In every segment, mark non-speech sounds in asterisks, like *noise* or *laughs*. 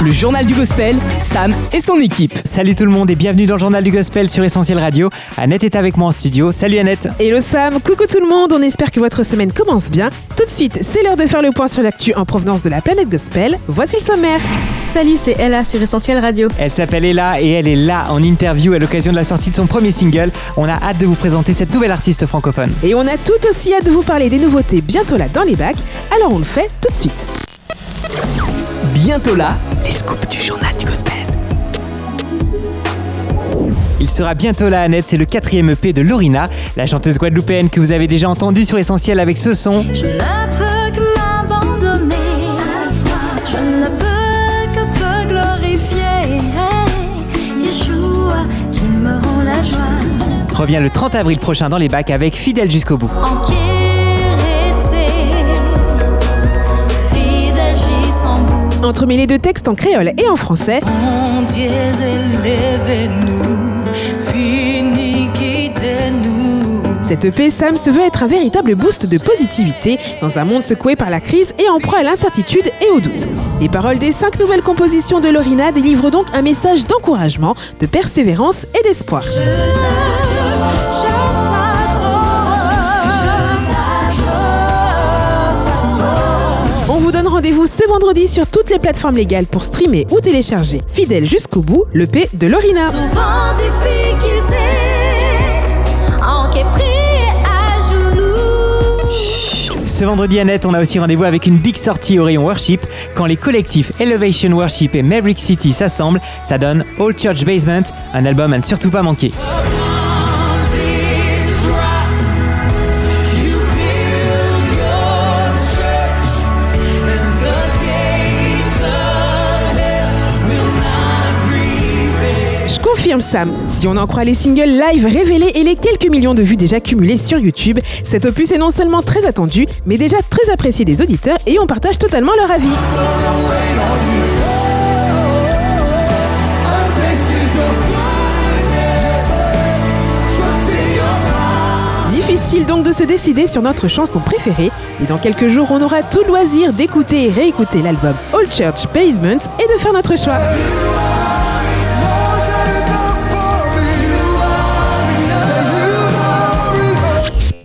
Le journal du gospel, Sam et son équipe. Salut tout le monde et bienvenue dans le journal du gospel sur Essentiel Radio. Annette est avec moi en studio. Salut Annette. Hello Sam, coucou tout le monde, on espère que votre semaine commence bien. Tout de suite, c'est l'heure de faire le point sur l'actu en provenance de la planète gospel. Voici le sommaire. Salut, c'est Ella sur Essentiel Radio. Elle s'appelle Ella et elle est là en interview à l'occasion de la sortie de son premier single. On a hâte de vous présenter cette nouvelle artiste francophone. Et on a tout aussi hâte de vous parler des nouveautés bientôt là dans les bacs, alors on le fait tout de suite. Bientôt là, les scoops du journal du gospel. Il sera bientôt là Annette, c'est le quatrième EP de Lorina, la chanteuse guadeloupéenne que vous avez déjà entendue sur Essentiel avec ce son. Je ne peux que m'abandonner à toi. Je ne peux que te glorifier. Hey, Yeshua qui me rend la joie. Revient le 30 avril prochain dans les bacs avec Fidèle jusqu'au bout. Entremêlés de textes en créole et en français, Mon Dieu, cette EP Sam se veut être un véritable boost de positivité dans un monde secoué par la crise et en proie à l'incertitude et au doute. Les paroles des cinq nouvelles compositions de Lorina délivrent donc un message d'encouragement, de persévérance et d'espoir. Vous donne rendez-vous ce vendredi sur toutes les plateformes légales pour streamer ou télécharger Fidèle jusqu'au bout, le P de Lorina. À. Ce vendredi Annette, on a aussi rendez-vous avec une big sortie au rayon worship. Quand les collectifs Elevation Worship et Maverick City s'assemblent, ça donne All Church Basement, un album à ne surtout pas manquer. Confirme Sam, si on en croit les singles live révélés et les quelques millions de vues déjà cumulées sur YouTube, cet opus est non seulement très attendu, mais déjà très apprécié des auditeurs et on partage totalement leur avis. Difficile donc de se décider sur notre chanson préférée, et dans quelques jours on aura tout loisir d'écouter et réécouter l'album All Church Basement et de faire notre choix.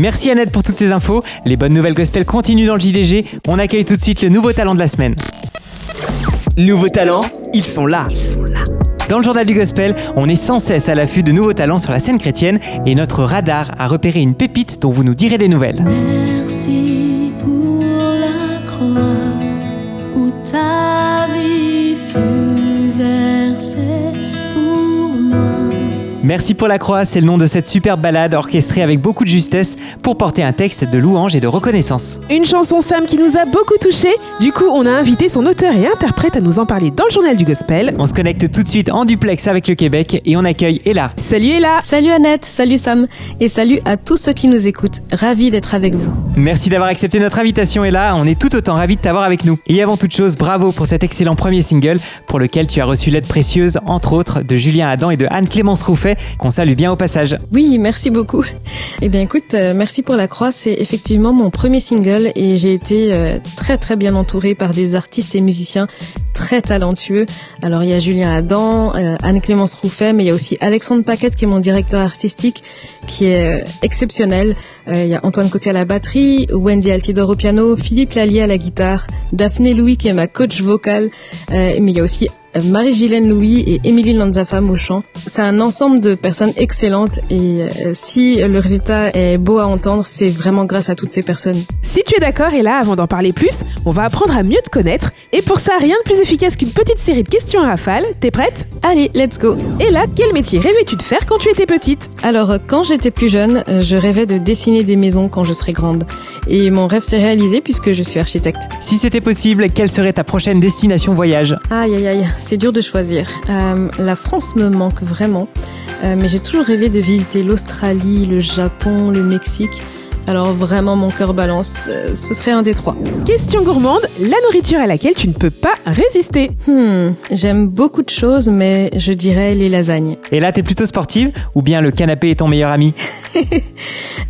Merci Annette pour toutes ces infos. Les bonnes nouvelles gospel continuent dans le JDG. On accueille tout de suite le nouveau talent de la semaine. Nouveaux talents, ils sont là. Ils sont là. Dans le journal du gospel, on est sans cesse à l'affût de nouveaux talents sur la scène chrétienne et notre radar a repéré une pépite dont vous nous direz des nouvelles. Merci pour la croix, c'est le nom de cette superbe balade orchestrée avec beaucoup de justesse pour porter un texte de louange et de reconnaissance. Une chanson Sam qui nous a beaucoup touchés. Du coup, on a invité son auteur et interprète à nous en parler dans le journal du gospel. On se connecte tout de suite en duplex avec le Québec et on accueille Ella. Salut Ella Salut Annette, salut Sam et salut à tous ceux qui nous écoutent. Ravi d'être avec vous. Merci d'avoir accepté notre invitation Ella, on est tout autant ravis de t'avoir avec nous. Et avant toute chose, bravo pour cet excellent premier single pour lequel tu as reçu l'aide précieuse, entre autres, de Julien Adam et de Anne-Clémence Rouffet, qu'on salue bien au passage. Oui, merci beaucoup. Eh bien écoute, euh, merci pour la croix, c'est effectivement mon premier single et j'ai été euh, très très bien entourée par des artistes et musiciens très talentueux. Alors il y a Julien Adam, euh, Anne-Clémence Rouffet, mais il y a aussi Alexandre Paquette qui est mon directeur artistique qui est exceptionnel. Il y a Antoine Côté à la batterie, Wendy Altidor au piano, Philippe Lallier à la guitare, Daphné Louis qui est ma coach vocale, mais il y a aussi Marie-Gilène Louis et Émilie Lanzafam au chant. C'est un ensemble de personnes excellentes et euh, si le résultat est beau à entendre, c'est vraiment grâce à toutes ces personnes. Si tu es d'accord, et là, avant d'en parler plus, on va apprendre à mieux te connaître. Et pour ça, rien de plus efficace qu'une petite série de questions à rafale. T'es prête? Allez, let's go Et là, quel métier rêvais-tu de faire quand tu étais petite? Alors, euh, quand j'étais plus jeune, euh, je rêvais de dessiner des maisons quand je serais grande. Et mon rêve s'est réalisé puisque je suis architecte. Si c'était possible, quelle serait ta prochaine destination voyage? Aïe aïe aïe, c'est dur de choisir. Euh, la France me manque vraiment, Euh, mais j'ai toujours rêvé de visiter l'Australie, le Japon, le Mexique. Alors vraiment, mon cœur balance. Euh, ce serait un des trois. Question gourmande, la nourriture à laquelle tu ne peux pas résister. Hmm, j'aime beaucoup de choses, mais je dirais les lasagnes. Et là, t'es plutôt sportive ou bien le canapé est ton meilleur ami? *laughs*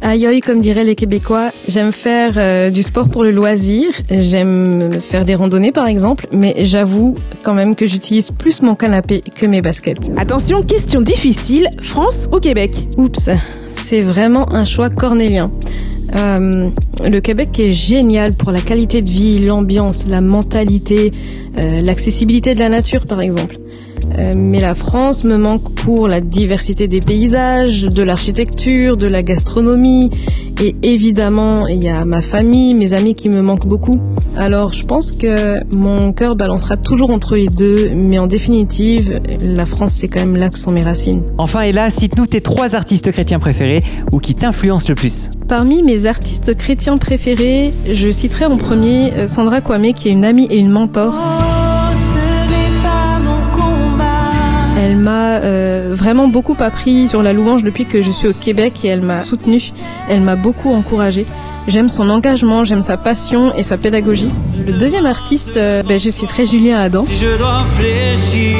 Aïe aïe, comme diraient les Québécois, j'aime faire euh, du sport pour le loisir, j'aime faire des randonnées par exemple, mais j'avoue quand même que j'utilise plus mon canapé que mes baskets. Attention, question difficile, France ou Québec? Oups, c'est vraiment un choix cornélien. Euh, le Québec est génial pour la qualité de vie, l'ambiance, la mentalité, euh, l'accessibilité de la nature par exemple. Euh, mais la France me manque pour la diversité des paysages, de l'architecture, de la gastronomie et évidemment il y a ma famille, mes amis qui me manquent beaucoup. Alors je pense que mon cœur balancera toujours entre les deux, mais en définitive la France c'est quand même là que sont mes racines. Enfin, et là, cite-nous tes trois artistes chrétiens préférés ou qui t'influencent le plus. Parmi mes artistes chrétiens préférés, je citerai en premier euh, Sandra Kwame qui est une amie et une mentor. M'a euh, vraiment beaucoup appris sur la louange depuis que je suis au Québec et elle m'a soutenue. Elle m'a beaucoup encouragée. J'aime son engagement, j'aime sa passion et sa pédagogie. Le deuxième artiste, euh, ben, je citerai Julien Adam. Si je dois fléchir,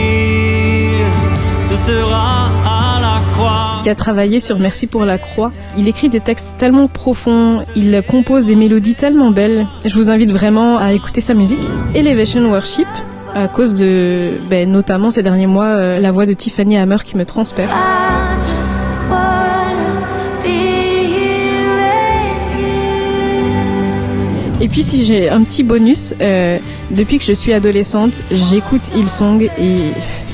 ce sera à la croix. qui a travaillé sur Merci pour la croix. Il écrit des textes tellement profonds, il compose des mélodies tellement belles. Je vous invite vraiment à écouter sa musique. Elevation Worship, à cause de, ben, notamment ces derniers mois, euh, la voix de Tiffany Hammer qui me transperce. Et puis si j'ai un petit bonus, euh, depuis que je suis adolescente, j'écoute Hillsong et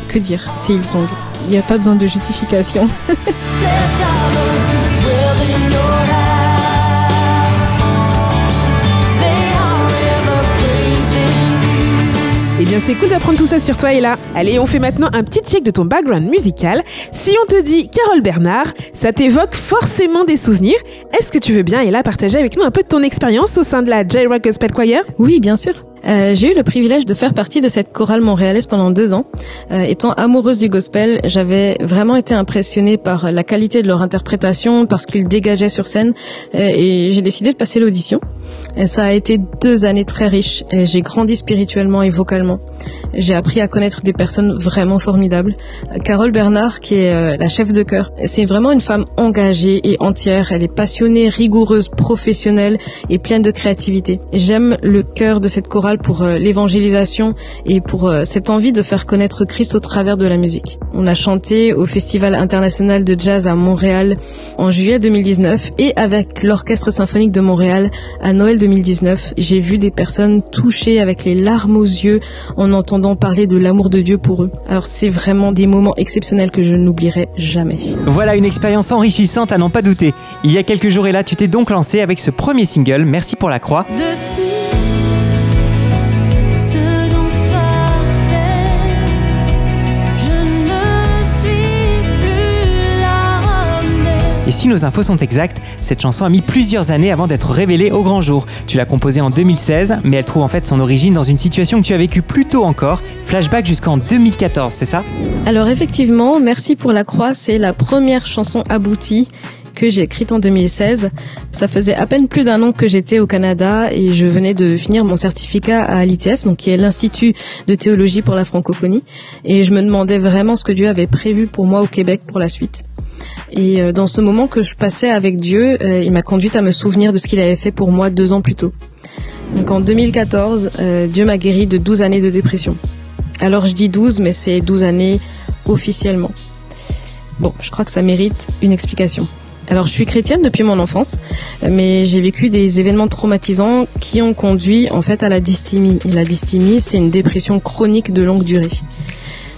que dire, c'est Hillsong. Il n'y a pas besoin de justification. Eh bien, c'est cool d'apprendre tout ça sur toi, Ella. Allez, on fait maintenant un petit check de ton background musical. Si on te dit Carole Bernard, ça t'évoque forcément des souvenirs. Est-ce que tu veux bien, Ella, partager avec nous un peu de ton expérience au sein de la J-Rock Gospel Choir? Oui, bien sûr. Euh, j'ai eu le privilège de faire partie de cette chorale montréalaise pendant deux ans. Euh, étant amoureuse du gospel, j'avais vraiment été impressionnée par la qualité de leur interprétation, par ce qu'ils dégageaient sur scène, euh, et j'ai décidé de passer l'audition. Et ça a été deux années très riches. J'ai grandi spirituellement et vocalement. J'ai appris à connaître des personnes vraiment formidables. Euh, Carole Bernard, qui est euh, la chef de chœur, c'est vraiment une femme engagée et entière. Elle est passionnée, rigoureuse, professionnelle et pleine de créativité. J'aime le cœur de cette chorale pour euh, l'évangélisation et pour euh, cette envie de faire connaître Christ au travers de la musique. On a chanté au Festival international de jazz à Montréal en juillet 2019 et avec l'Orchestre symphonique de Montréal à Noël 2019. J'ai vu des personnes touchées avec les larmes aux yeux en entendant parler de l'amour de Dieu pour eux. Alors c'est vraiment des moments exceptionnels que je n'oublierai jamais. Voilà une expérience enrichissante à n'en pas douter. Il y a quelques jours et là, tu t'es donc lancé avec ce premier single, Merci pour la croix. Depuis si nos infos sont exactes, cette chanson a mis plusieurs années avant d'être révélée au grand jour. Tu l'as composée en 2016, mais elle trouve en fait son origine dans une situation que tu as vécue plus tôt encore. Flashback jusqu'en 2014, c'est ça? Alors effectivement, Merci pour la croix, c'est la première chanson aboutie que j'ai écrite en 2016. Ça faisait à peine plus d'un an que j'étais au Canada et je venais de finir mon certificat à l'ITF, donc qui est l'Institut de théologie pour la francophonie. Et je me demandais vraiment ce que Dieu avait prévu pour moi au Québec pour la suite. Et euh, dans ce moment que je passais avec Dieu, euh, il m'a conduite à me souvenir de ce qu'il avait fait pour moi deux ans plus tôt. Donc en 2014, euh, Dieu m'a guéri de 12 années de dépression. Alors je dis 12, mais c'est 12 années officiellement. Bon, je crois que ça mérite une explication. Alors, je suis chrétienne depuis mon enfance, mais j'ai vécu des événements traumatisants qui ont conduit en fait à la dysthymie. Et la dysthymie, c'est une dépression chronique de longue durée.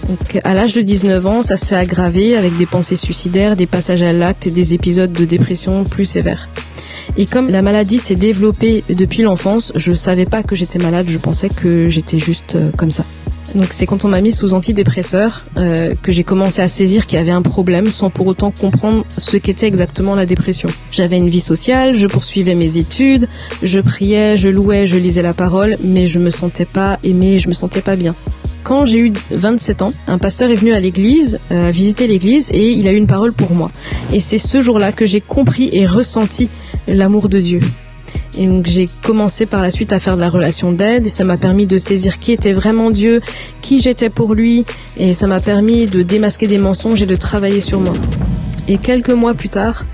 Donc, à l'âge de 19 ans, ça s'est aggravé avec des pensées suicidaires, des passages à l'acte et des épisodes de dépression plus sévères. Et comme la maladie s'est développée depuis l'enfance, je savais pas que j'étais malade, je pensais que j'étais juste euh, comme ça. Donc c'est quand on m'a mis sous antidépresseur euh, que j'ai commencé à saisir qu'il y avait un problème sans pour autant comprendre ce qu'était exactement la dépression. J'avais une vie sociale, je poursuivais mes études, je priais, je louais, je lisais la parole, mais je me sentais pas aimée, je me sentais pas bien. Quand j'ai eu 27 ans, un pasteur est venu à l'église, euh, visiter l'église, et il a eu une parole pour moi. Et c'est ce jour-là que j'ai compris et ressenti l'amour de Dieu. Et donc j'ai commencé par la suite à faire de la relation d'aide et ça m'a permis de saisir qui était vraiment Dieu, qui j'étais pour lui et ça m'a permis de démasquer des mensonges et de travailler sur moi. Et quelques mois plus tard,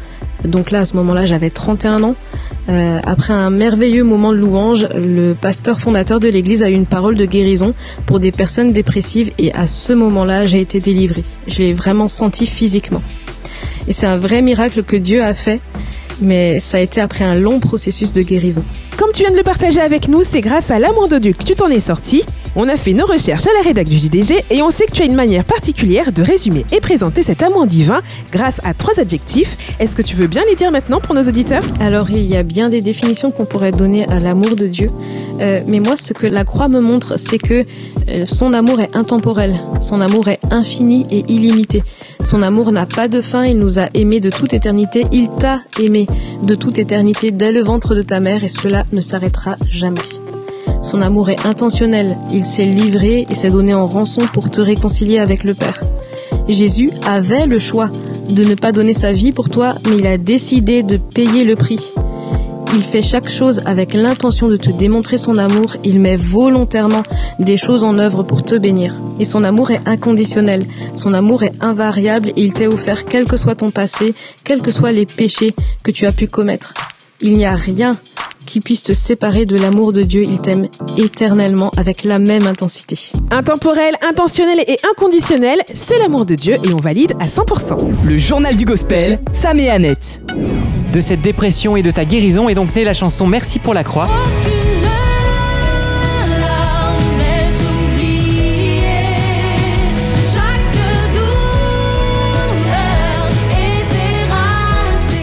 donc là à ce moment-là j'avais 31 ans, euh, après un merveilleux moment de louange, le pasteur fondateur de l'église a eu une parole de guérison pour des personnes dépressives et à ce moment-là j'ai été délivrée. Je l'ai vraiment senti physiquement. Et c'est un vrai miracle que Dieu a fait mais ça a été après un long processus de guérison. Comme tu viens de le partager avec nous, c'est grâce à l'amour de Dieu que tu t'en es sorti. On a fait nos recherches à la rédac du JDG et on sait que tu as une manière particulière de résumer et présenter cet amour divin grâce à trois adjectifs. Est-ce que tu veux bien les dire maintenant pour nos auditeurs? Alors il y a bien des définitions qu'on pourrait donner à l'amour de Dieu, Euh, mais moi ce que la croix me montre, c'est que euh, son amour est intemporel, son amour est infini et illimité. Son amour n'a pas de fin, il nous a aimés de toute éternité, il t'a aimé de toute éternité dès le ventre de ta mère et cela ne s'arrêtera jamais. Son amour est intentionnel, il s'est livré et s'est donné en rançon pour te réconcilier avec le Père. Jésus avait le choix de ne pas donner sa vie pour toi, mais il a décidé de payer le prix. Il fait chaque chose avec l'intention de te démontrer son amour. Il met volontairement des choses en œuvre pour te bénir. Et son amour est inconditionnel. Son amour est invariable et il t'a offert quel que soit ton passé, quels que soient les péchés que tu as pu commettre. Il n'y a rien qui puisse te séparer de l'amour de Dieu. Il t'aime éternellement avec la même intensité. Intemporel, intentionnel et inconditionnel, c'est l'amour de Dieu et on valide à 100%. Le journal du gospel, Sam et Annette. De cette dépression et de ta guérison est donc née la chanson Merci pour la croix.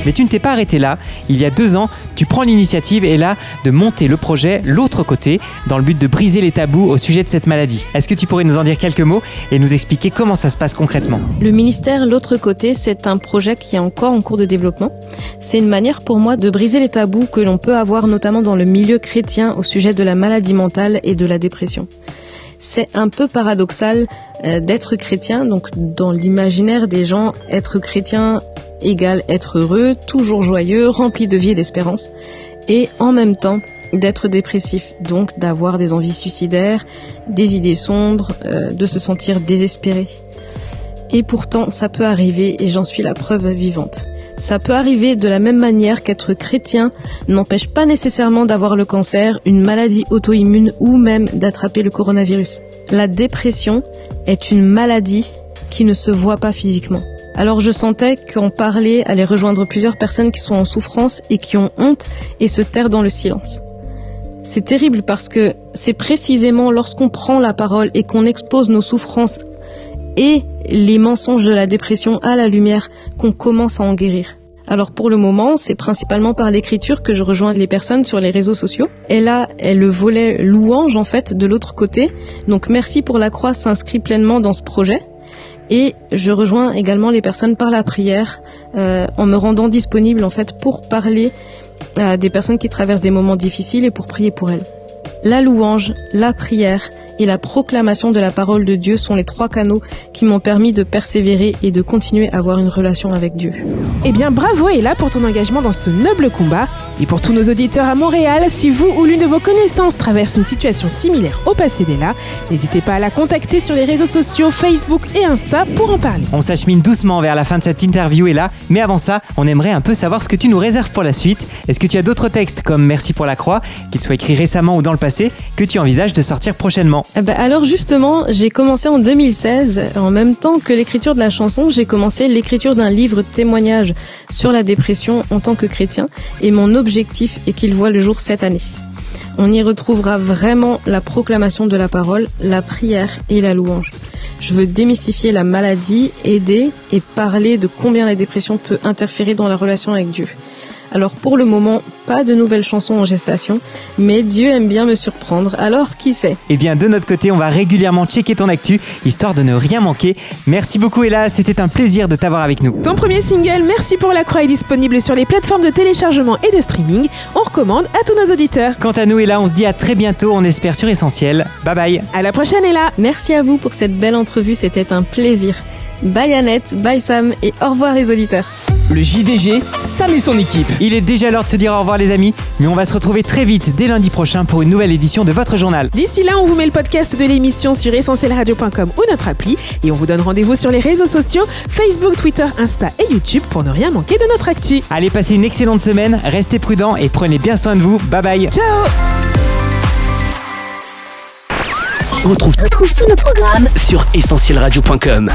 Mais tu ne t'es pas arrêté là. Il y a deux ans, tu prends l'initiative et là de monter le projet L'autre côté dans le but de briser les tabous au sujet de cette maladie. Est-ce que tu pourrais nous en dire quelques mots et nous expliquer comment ça se passe concrètement? Le ministère L'autre côté, c'est un projet qui est encore en cours de développement. C'est une manière pour moi de briser les tabous que l'on peut avoir notamment dans le milieu chrétien au sujet de la maladie mentale et de la dépression. C'est un peu paradoxal euh, d'être chrétien, donc dans l'imaginaire des gens, être chrétien égale être heureux, toujours joyeux, rempli de vie et d'espérance, et en même temps d'être dépressif, donc d'avoir des envies suicidaires, des idées sombres, euh, de se sentir désespéré. Et pourtant, ça peut arriver et j'en suis la preuve vivante. Ça peut arriver de la même manière qu'être chrétien n'empêche pas nécessairement d'avoir le cancer, une maladie auto-immune ou même d'attraper le coronavirus. La dépression est une maladie qui ne se voit pas physiquement. Alors je sentais qu'en parler allait rejoindre plusieurs personnes qui sont en souffrance et qui ont honte et se taire dans le silence. C'est terrible parce que c'est précisément lorsqu'on prend la parole et qu'on expose nos souffrances et les mensonges de la dépression à la lumière qu'on commence à en guérir. Alors pour le moment, c'est principalement par l'écriture que je rejoins les personnes sur les réseaux sociaux. Et là le volet louange en fait de l'autre côté. Donc merci pour la croix s'inscrit pleinement dans ce projet. Et je rejoins également les personnes par la prière euh, en me rendant disponible en fait pour parler à des personnes qui traversent des moments difficiles et pour prier pour elles. La louange, la prière et la proclamation de la parole de Dieu sont les trois canaux qui m'ont permis de persévérer et de continuer à avoir une relation avec Dieu. Eh bien, bravo Ella pour ton engagement dans ce noble combat. Et pour tous nos auditeurs à Montréal, si vous ou l'une de vos connaissances traverse une situation similaire au passé d'Ella, n'hésitez pas à la contacter sur les réseaux sociaux Facebook et Insta pour en parler. On s'achemine doucement vers la fin de cette interview et là, mais avant ça, on aimerait un peu savoir ce que tu nous réserves pour la suite. Est-ce que tu as d'autres textes comme Merci pour la croix, qu'ils soient écrits récemment ou dans le passé, que tu envisages de sortir prochainement? Eh ben, alors justement, j'ai commencé en 2016. En même temps que l'écriture de la chanson, j'ai commencé l'écriture d'un livre témoignage sur la dépression en tant que chrétien. Et mon objectif est qu'il voit le jour cette année. On y retrouvera vraiment la proclamation de la parole, la prière et la louange. Je veux démystifier la maladie, aider et parler de combien la dépression peut interférer dans la relation avec Dieu. Alors pour le moment, pas de nouvelles chansons en gestation, mais Dieu aime bien me surprendre, alors qui sait? Eh bien, de notre côté, on va régulièrement checker ton actu, histoire de ne rien manquer. Merci beaucoup Ella, c'était un plaisir de t'avoir avec nous. Ton premier single, Merci pour la croix, est disponible sur les plateformes de téléchargement et de streaming. On recommande à tous nos auditeurs. Quant à nous Ella, on se dit à très bientôt, on espère sur Essentiel. Bye bye À la prochaine, Ella Merci à vous pour cette belle entrevue, c'était un plaisir. Bye Annette, bye Sam et au revoir les auditeurs. Le JDG, Sam et son équipe. Il est déjà l'heure de se dire au revoir les amis, mais on va se retrouver très vite dès lundi prochain pour une nouvelle édition de votre journal. D'ici là, on vous met le podcast de l'émission sur essentielradio.com ou notre appli et on vous donne rendez-vous sur les réseaux sociaux Facebook, Twitter, Insta et YouTube pour ne rien manquer de notre actu. Allez, passez une excellente semaine, restez prudents et prenez bien soin de vous. Bye bye Ciao On retrouve, tous nos programmes sur essentielradio.com.